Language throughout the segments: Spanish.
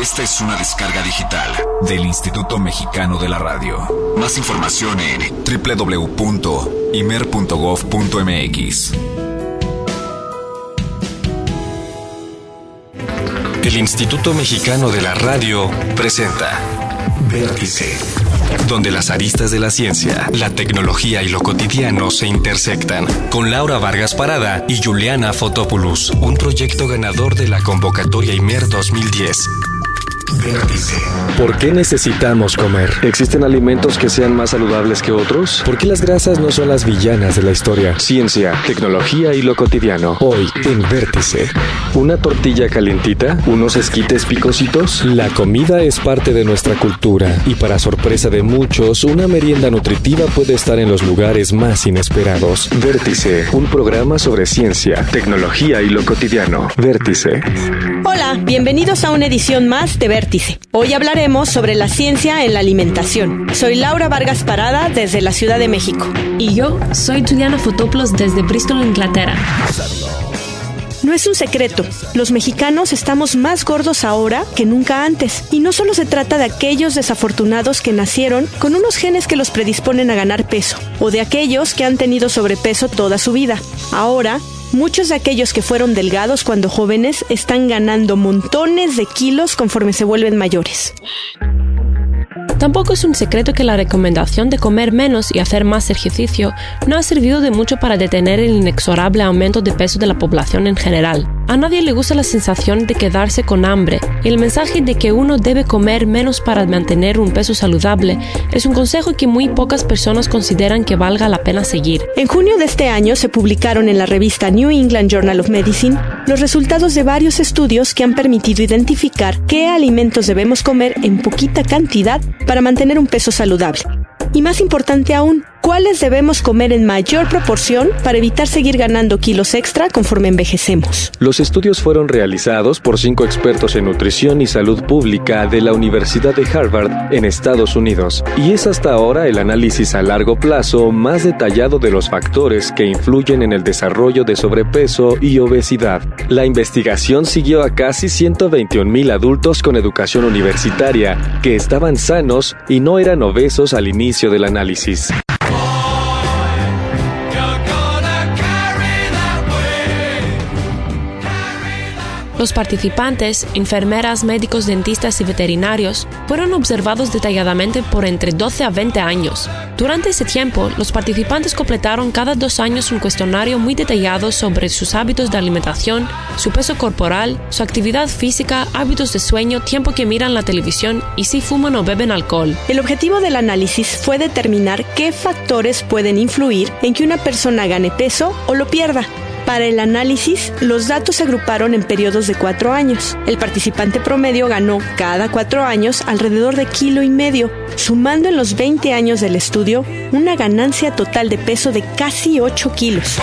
Esta es una descarga digital del Instituto Mexicano de la Radio. Más información en www.imer.gov.mx. El Instituto Mexicano de la Radio presenta Vértice, donde las aristas de la ciencia, la tecnología y lo cotidiano se intersectan, con Laura Vargas Parada y Juliana Fotopoulos, un proyecto ganador de la convocatoria IMER 2010. Vértice. ¿Por qué necesitamos comer? ¿Existen alimentos que sean más saludables que otros? ¿Por qué las grasas no son las villanas de la historia? Ciencia, tecnología y lo cotidiano. Hoy, en Vértice. ¿Una tortilla calientita? ¿Unos esquites picositos? La comida es parte de nuestra cultura y para sorpresa de muchos, una merienda nutritiva puede estar en los lugares más inesperados. Vértice, un programa sobre ciencia, tecnología y lo cotidiano. Vértice. Hola, bienvenidos a una edición más de Vértice. Hoy hablaremos sobre la ciencia en la alimentación. Soy Laura Vargas Parada desde la Ciudad de México. Y yo soy Juliana Fotoplos desde Bristol, Inglaterra. No es un secreto, los mexicanos estamos más gordos ahora que nunca antes. Y no solo se trata de aquellos desafortunados que nacieron con unos genes que los predisponen a ganar peso, o de aquellos que han tenido sobrepeso toda su vida. Ahora, Muchos de aquellos que fueron delgados cuando jóvenes están ganando montones de kilos conforme se vuelven mayores. Tampoco es un secreto que la recomendación de comer menos y hacer más ejercicio no ha servido de mucho para detener el inexorable aumento de peso de la población en general. A nadie le gusta la sensación de quedarse con hambre y el mensaje de que uno debe comer menos para mantener un peso saludable es un consejo que muy pocas personas consideran que valga la pena seguir. En junio de este año se publicaron en la revista New England Journal of Medicine los resultados de varios estudios que han permitido identificar qué alimentos debemos comer en poquita cantidad para mantener un peso saludable. Y más importante aún, cuáles debemos comer en mayor proporción para evitar seguir ganando kilos extra conforme envejecemos. Los estudios fueron realizados por cinco expertos en nutrición y salud pública de la Universidad de Harvard en Estados Unidos, y es hasta ahora el análisis a largo plazo más detallado de los factores que influyen en el desarrollo de sobrepeso y obesidad. La investigación siguió a casi 121 mil adultos con educación universitaria que estaban sanos y no eran obesos al inicio del análisis. Los participantes, enfermeras, médicos, dentistas y veterinarios fueron observados detalladamente por entre 12 a 20 años. Durante ese tiempo, los participantes completaron cada dos años un cuestionario muy detallado sobre sus hábitos de alimentación, su peso corporal, su actividad física, hábitos de sueño, tiempo que miran la televisión y si fuman o beben alcohol. El objetivo del análisis fue determinar qué factores pueden influir en que una persona gane peso o lo pierda. Para el análisis, los datos se agruparon en periodos de cuatro años. El participante promedio ganó cada cuatro años alrededor de kilo y medio, sumando en los 20 años del estudio una ganancia total de peso de casi 8 kilos.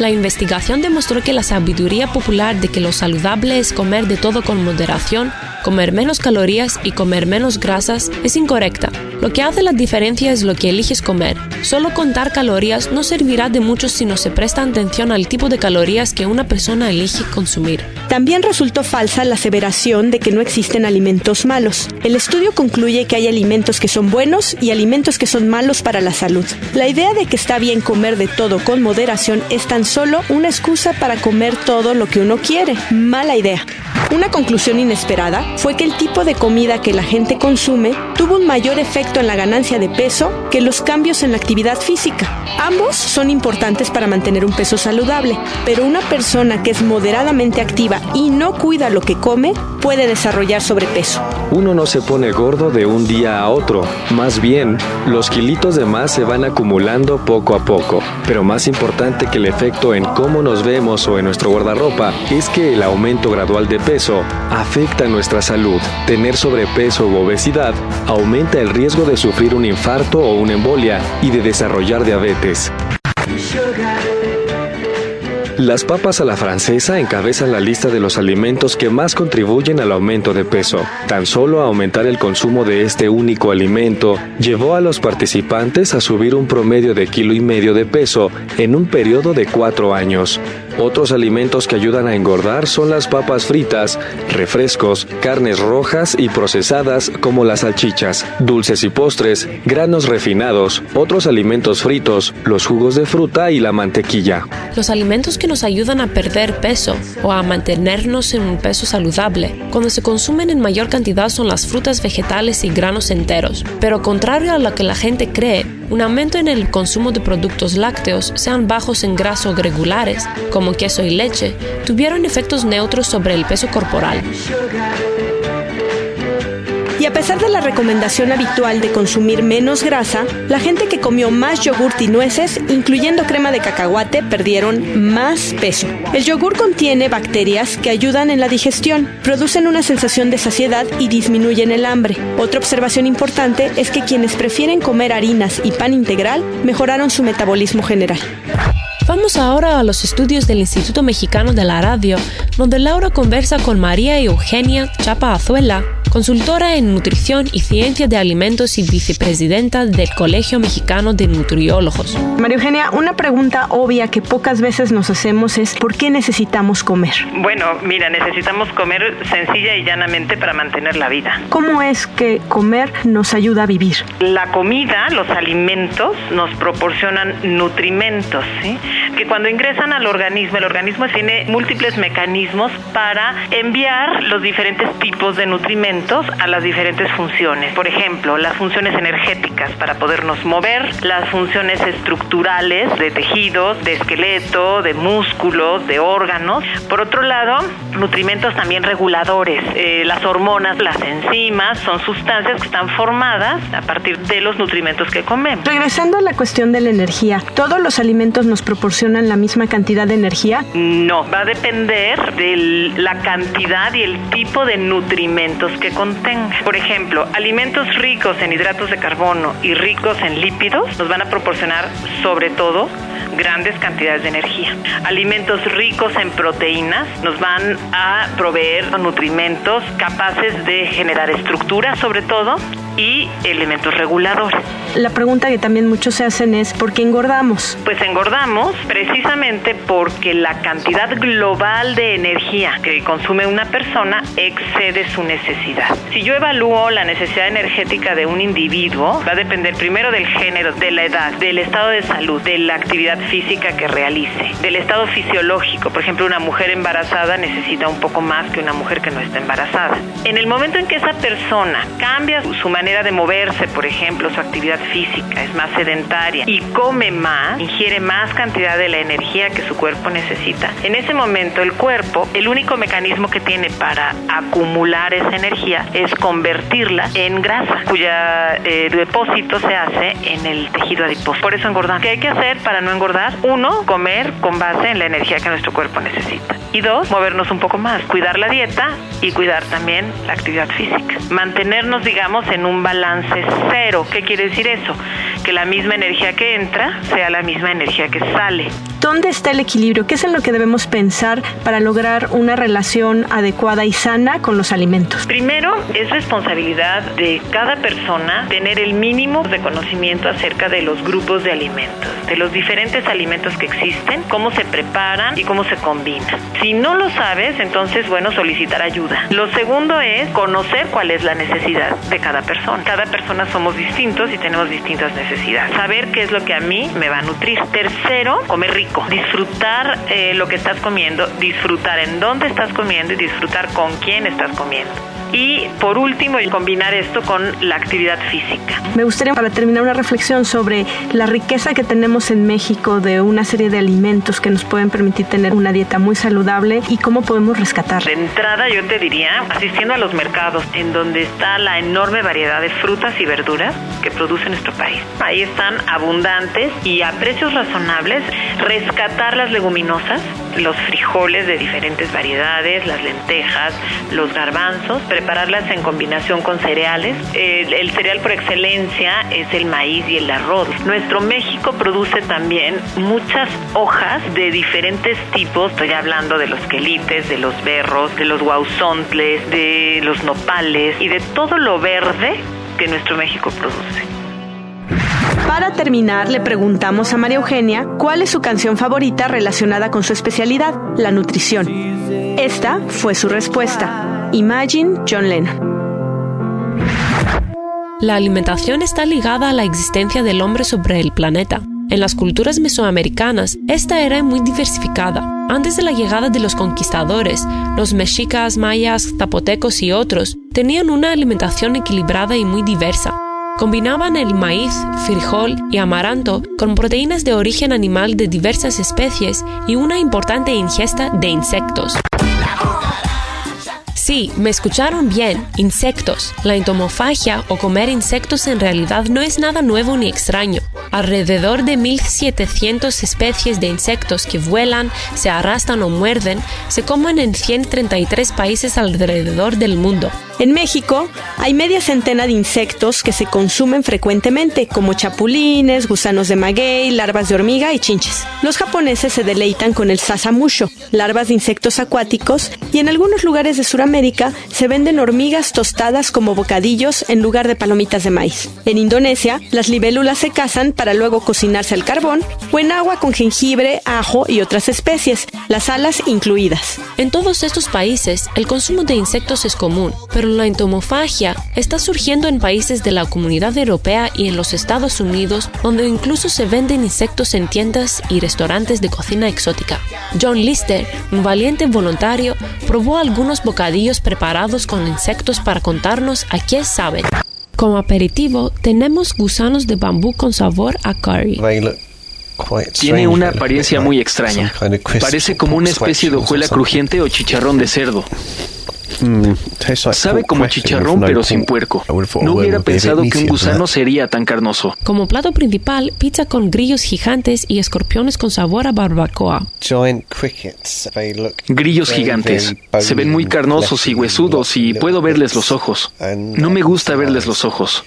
La investigación demostró que la sabiduría popular de que lo saludable es comer de todo con moderación, comer menos calorías y comer menos grasas es incorrecta. Lo que hace la diferencia es lo que eliges comer. Solo contar calorías no servirá de mucho si no se presta atención al tipo de calorías que una persona elige consumir. También resultó falsa la aseveración de que no existen alimentos malos. El estudio concluye que hay alimentos que son buenos y alimentos que son malos para la salud. La idea de que está bien comer de todo con moderación es tan solo una excusa para comer todo lo que uno quiere. Mala idea. Una conclusión inesperada fue que el tipo de comida que la gente consume tuvo un mayor efecto en la ganancia de peso que los cambios en la física. Ambos son importantes para mantener un peso saludable, pero una persona que es moderadamente activa y no cuida lo que come puede desarrollar sobrepeso. Uno no se pone gordo de un día a otro, más bien, los kilitos de más se van acumulando poco a poco. Pero más importante que el efecto en cómo nos vemos o en nuestro guardarropa es que el aumento gradual de peso afecta nuestra salud. Tener sobrepeso u obesidad aumenta el riesgo de sufrir un infarto o una embolia y de desarrollar diabetes. Las papas a la francesa encabezan la lista de los alimentos que más contribuyen al aumento de peso. Tan solo aumentar el consumo de este único alimento llevó a los participantes a subir un promedio de kilo y medio de peso en un periodo de cuatro años. Otros alimentos que ayudan a engordar son las papas fritas, refrescos, carnes rojas y procesadas como las salchichas, dulces y postres, granos refinados, otros alimentos fritos, los jugos de fruta y la mantequilla. Los alimentos que nos ayudan a perder peso o a mantenernos en un peso saludable, cuando se consumen en mayor cantidad son las frutas vegetales y granos enteros. Pero contrario a lo que la gente cree, un aumento en el consumo de productos lácteos, sean bajos en grasa o regulares, como queso y leche, tuvieron efectos neutros sobre el peso corporal. Y a pesar de la recomendación habitual de consumir menos grasa, la gente que comió más yogurt y nueces, incluyendo crema de cacahuate, perdieron más peso. El yogur contiene bacterias que ayudan en la digestión, producen una sensación de saciedad y disminuyen el hambre. Otra observación importante es que quienes prefieren comer harinas y pan integral mejoraron su metabolismo general. Vamos ahora a los estudios del Instituto Mexicano de la Radio, donde Laura conversa con María Eugenia Chapa Azuela, consultora en nutrición y ciencia de alimentos y vicepresidenta del Colegio Mexicano de Nutriólogos. María Eugenia, una pregunta obvia que pocas veces nos hacemos es ¿por qué necesitamos comer? Bueno, mira, necesitamos comer sencilla y llanamente para mantener la vida. ¿Cómo es que comer nos ayuda a vivir? La comida, los alimentos, nos proporcionan nutrimentos, ¿sí? que cuando ingresan al organismo, el organismo tiene múltiples mecanismos para enviar los diferentes tipos de nutrimentos a las diferentes funciones. Por ejemplo, las funciones energéticas para podernos mover, las funciones estructurales de tejidos, de esqueleto, de músculos, de órganos. Por otro lado, nutrimentos también reguladores. Eh, las hormonas, las enzimas, son sustancias que están formadas a partir de los nutrimentos que comemos. Regresando a la cuestión de la energía, ¿todos los alimentos nos proporcionan la misma cantidad de energía? No, va a depender de la cantidad y el tipo de nutrimentos contenga. Por ejemplo, alimentos ricos en hidratos de carbono y ricos en lípidos nos van a proporcionar sobre todo grandes cantidades de energía. Alimentos ricos en proteínas nos van a proveer nutrimentos capaces de generar estructura sobre todo y elementos reguladores. La pregunta que también muchos se hacen es ¿por qué engordamos? Pues engordamos precisamente porque la cantidad global de energía que consume una persona excede su necesidad. Si yo evalúo la necesidad energética de un individuo, va a depender primero del género, de la edad, del estado de salud, de la actividad física que realice, del estado fisiológico. Por ejemplo, una mujer embarazada necesita un poco más que una mujer que no está embarazada. En el momento en que esa persona cambia su manera de moverse, por ejemplo, su actividad física es más sedentaria y come más, ingiere más cantidad de la energía que su cuerpo necesita, en ese momento el cuerpo, el único mecanismo que tiene para acumular esa energía es convertirla en grasa, cuya eh, depósito se hace en el tejido adiposo. Por eso engordamos. ¿Qué hay que hacer para no engordar? Uno, comer con base en la energía que nuestro cuerpo necesita. Y dos, movernos un poco más, cuidar la dieta y cuidar también la actividad física. Mantenernos, digamos, en un balance cero. ¿Qué quiere decir eso? Que la misma energía que entra sea la misma energía que sale. ¿Dónde está el equilibrio? ¿Qué es en lo que debemos pensar para lograr una relación adecuada y sana con los alimentos? Primero, es responsabilidad de cada persona tener el mínimo de conocimiento acerca de los grupos de alimentos, de los diferentes alimentos que existen, cómo se preparan y cómo se combinan. Si no lo sabes, entonces, bueno, solicitar ayuda. Lo segundo es conocer cuál es la necesidad de cada persona. Cada persona somos distintos y tenemos distintas necesidades. Saber qué es lo que a mí me va a nutrir. Tercero, comer rico disfrutar eh, lo que estás comiendo, disfrutar en dónde estás comiendo y disfrutar con quién estás comiendo. Y por último, combinar esto con la actividad física. Me gustaría para terminar una reflexión sobre la riqueza que tenemos en México de una serie de alimentos que nos pueden permitir tener una dieta muy saludable y cómo podemos rescatar. De entrada yo te diría, asistiendo a los mercados en donde está la enorme variedad de frutas y verduras que produce nuestro país. Ahí están abundantes y a precios razonables, rescatar las leguminosas, los frijoles de diferentes variedades, las lentejas, los garbanzos, prepararlas en combinación con cereales. El, cereal por excelencia es el maíz y el arroz. Nuestro México produce también muchas hojas de diferentes tipos, estoy hablando de los quelites, de los berros, de los guauzontles, de los nopales y de todo lo verde que nuestro México produce. Para terminar, le preguntamos a María Eugenia cuál es su canción favorita relacionada con su especialidad, la nutrición. Esta fue su respuesta. Imagine John Lennon. La alimentación está ligada a la existencia del hombre sobre el planeta. En las culturas mesoamericanas, esta era muy diversificada. Antes de la llegada de los conquistadores, los mexicas, mayas, zapotecos y otros tenían una alimentación equilibrada y muy diversa. Combinaban el maíz, frijol y amaranto con proteínas de origen animal de diversas especies y una importante ingesta de insectos. Sí, me escucharon bien, insectos. La entomofagia o comer insectos en realidad no es nada nuevo ni extraño. Alrededor de 1700 especies de insectos que vuelan, se arrastran o muerden se comen en 133 países alrededor del mundo. En México hay media centena de insectos que se consumen frecuentemente, como chapulines, gusanos de maguey, larvas de hormiga y chinches. Los japoneses se deleitan con el sasamusho, larvas de insectos acuáticos, y en algunos lugares de Sudamérica se venden hormigas tostadas como bocadillos en lugar de palomitas de maíz. En Indonesia, las libélulas se cazan para luego cocinarse al carbón o en agua con jengibre, ajo y otras especies, las alas incluidas. En todos estos países, el consumo de insectos es común, pero la entomofagia está surgiendo en países de la comunidad europea y en los Estados Unidos, donde incluso se venden insectos en tiendas y restaurantes de cocina exótica. John Lister, un valiente voluntario, probó algunos bocadillos preparados con insectos para contarnos a qué saben. Como aperitivo, tenemos gusanos de bambú con sabor a curry. Tiene una apariencia muy extraña. Parece como una especie de hojuela crujiente o chicharrón de cerdo. Sabe como chicharrón pero sin puerco. No hubiera pensado que un gusano sería tan carnoso. Como plato principal, pizza con grillos gigantes y escorpiones con sabor a barbacoa. Grillos gigantes. Se ven muy carnosos y huesudos y puedo verles los ojos. No me gusta verles los ojos.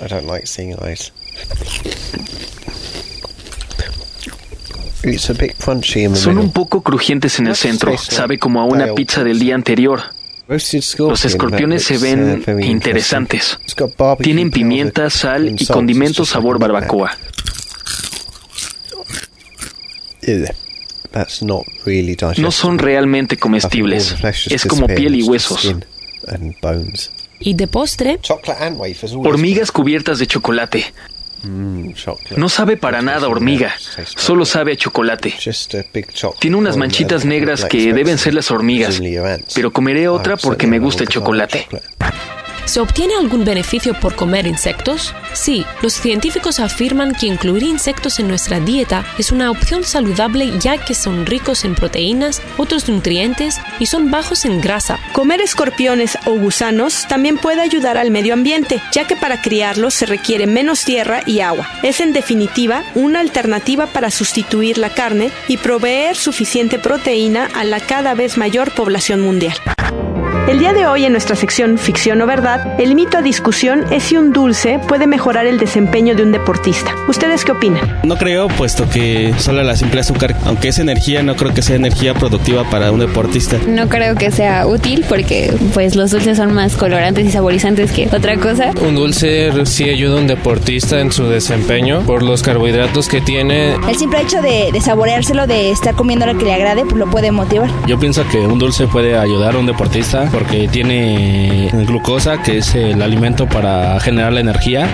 Son un poco crujientes en el centro. Sabe como a una pizza del día anterior. Los escorpiones se ven interesantes. Tienen pimienta, sal y condimentos sabor barbacoa. No son realmente comestibles. Es como piel y huesos. Y de postre, hormigas cubiertas de chocolate. No sabe para nada hormiga, solo sabe a chocolate. Tiene unas manchitas negras que deben ser las hormigas, pero comeré otra porque me gusta el chocolate. ¿Se obtiene algún beneficio por comer insectos? Sí, los científicos afirman que incluir insectos en nuestra dieta es una opción saludable ya que son ricos en proteínas, otros nutrientes y son bajos en grasa. Comer escorpiones o gusanos también puede ayudar al medio ambiente, ya que para criarlos se requiere menos tierra y agua. Es en definitiva una alternativa para sustituir la carne y proveer suficiente proteína a la cada vez mayor población mundial. El día de hoy en nuestra sección Ficción o Verdad, el mito a discusión es si un dulce puede mejorar el desempeño de un deportista. ¿Ustedes qué opinan? No creo, puesto que solo la simple azúcar, aunque es energía, no creo que sea energía productiva para un deportista. No creo que sea útil porque pues los dulces son más colorantes y saborizantes que otra cosa. Un dulce sí ayuda a un deportista en su desempeño por los carbohidratos que tiene. El simple hecho de, de saboreárselo, de estar comiendo lo que le agrade, pues lo puede motivar. Yo pienso que un dulce puede ayudar a un deportista porque tiene glucosa, que es el alimento para generar la energía.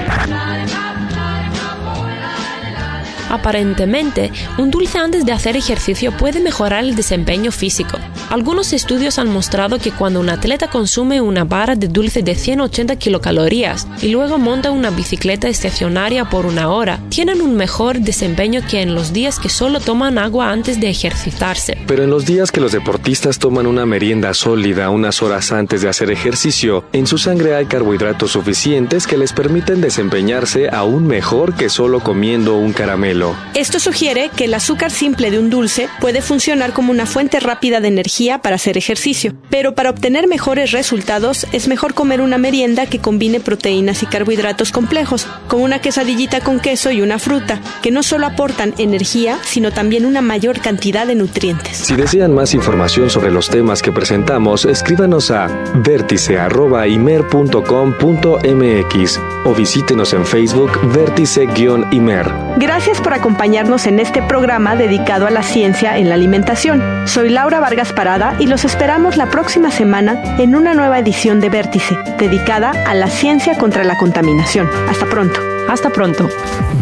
Aparentemente, un dulce antes de hacer ejercicio puede mejorar el desempeño físico. Algunos estudios han mostrado que cuando un atleta consume una barra de dulce de 180 kilocalorías y luego monta una bicicleta estacionaria por una hora, tienen un mejor desempeño que en los días que solo toman agua antes de ejercitarse. Pero en los días que los deportistas toman una merienda sólida unas horas antes de hacer ejercicio, en su sangre hay carbohidratos suficientes que les permiten desempeñarse aún mejor que solo comiendo un caramelo. Esto sugiere que el azúcar simple de un dulce puede funcionar como una fuente rápida de energía para hacer ejercicio. Pero para obtener mejores resultados es mejor comer una merienda que combine proteínas y carbohidratos complejos, como una quesadillita con queso y una fruta, que no solo aportan energía, sino también una mayor cantidad de nutrientes. Si desean más información sobre los temas que presentamos, escríbanos a vértice.imer.com.mx o visítenos en Facebook Vértice-Imer. Gracias por acompañarnos en este programa dedicado a la ciencia en la alimentación. Soy Laura Vargas Parada y los esperamos la próxima semana en una nueva edición de Vértice, dedicada a la ciencia contra la contaminación. Hasta pronto. Hasta pronto.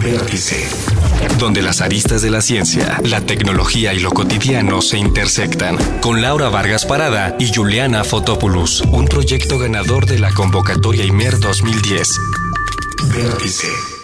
Vértice. Donde las aristas de la ciencia, la tecnología y lo cotidiano se intersectan. Con Laura Vargas Parada y Juliana Fotopoulos. Un proyecto ganador de la convocatoria IMER 2010. Vértice.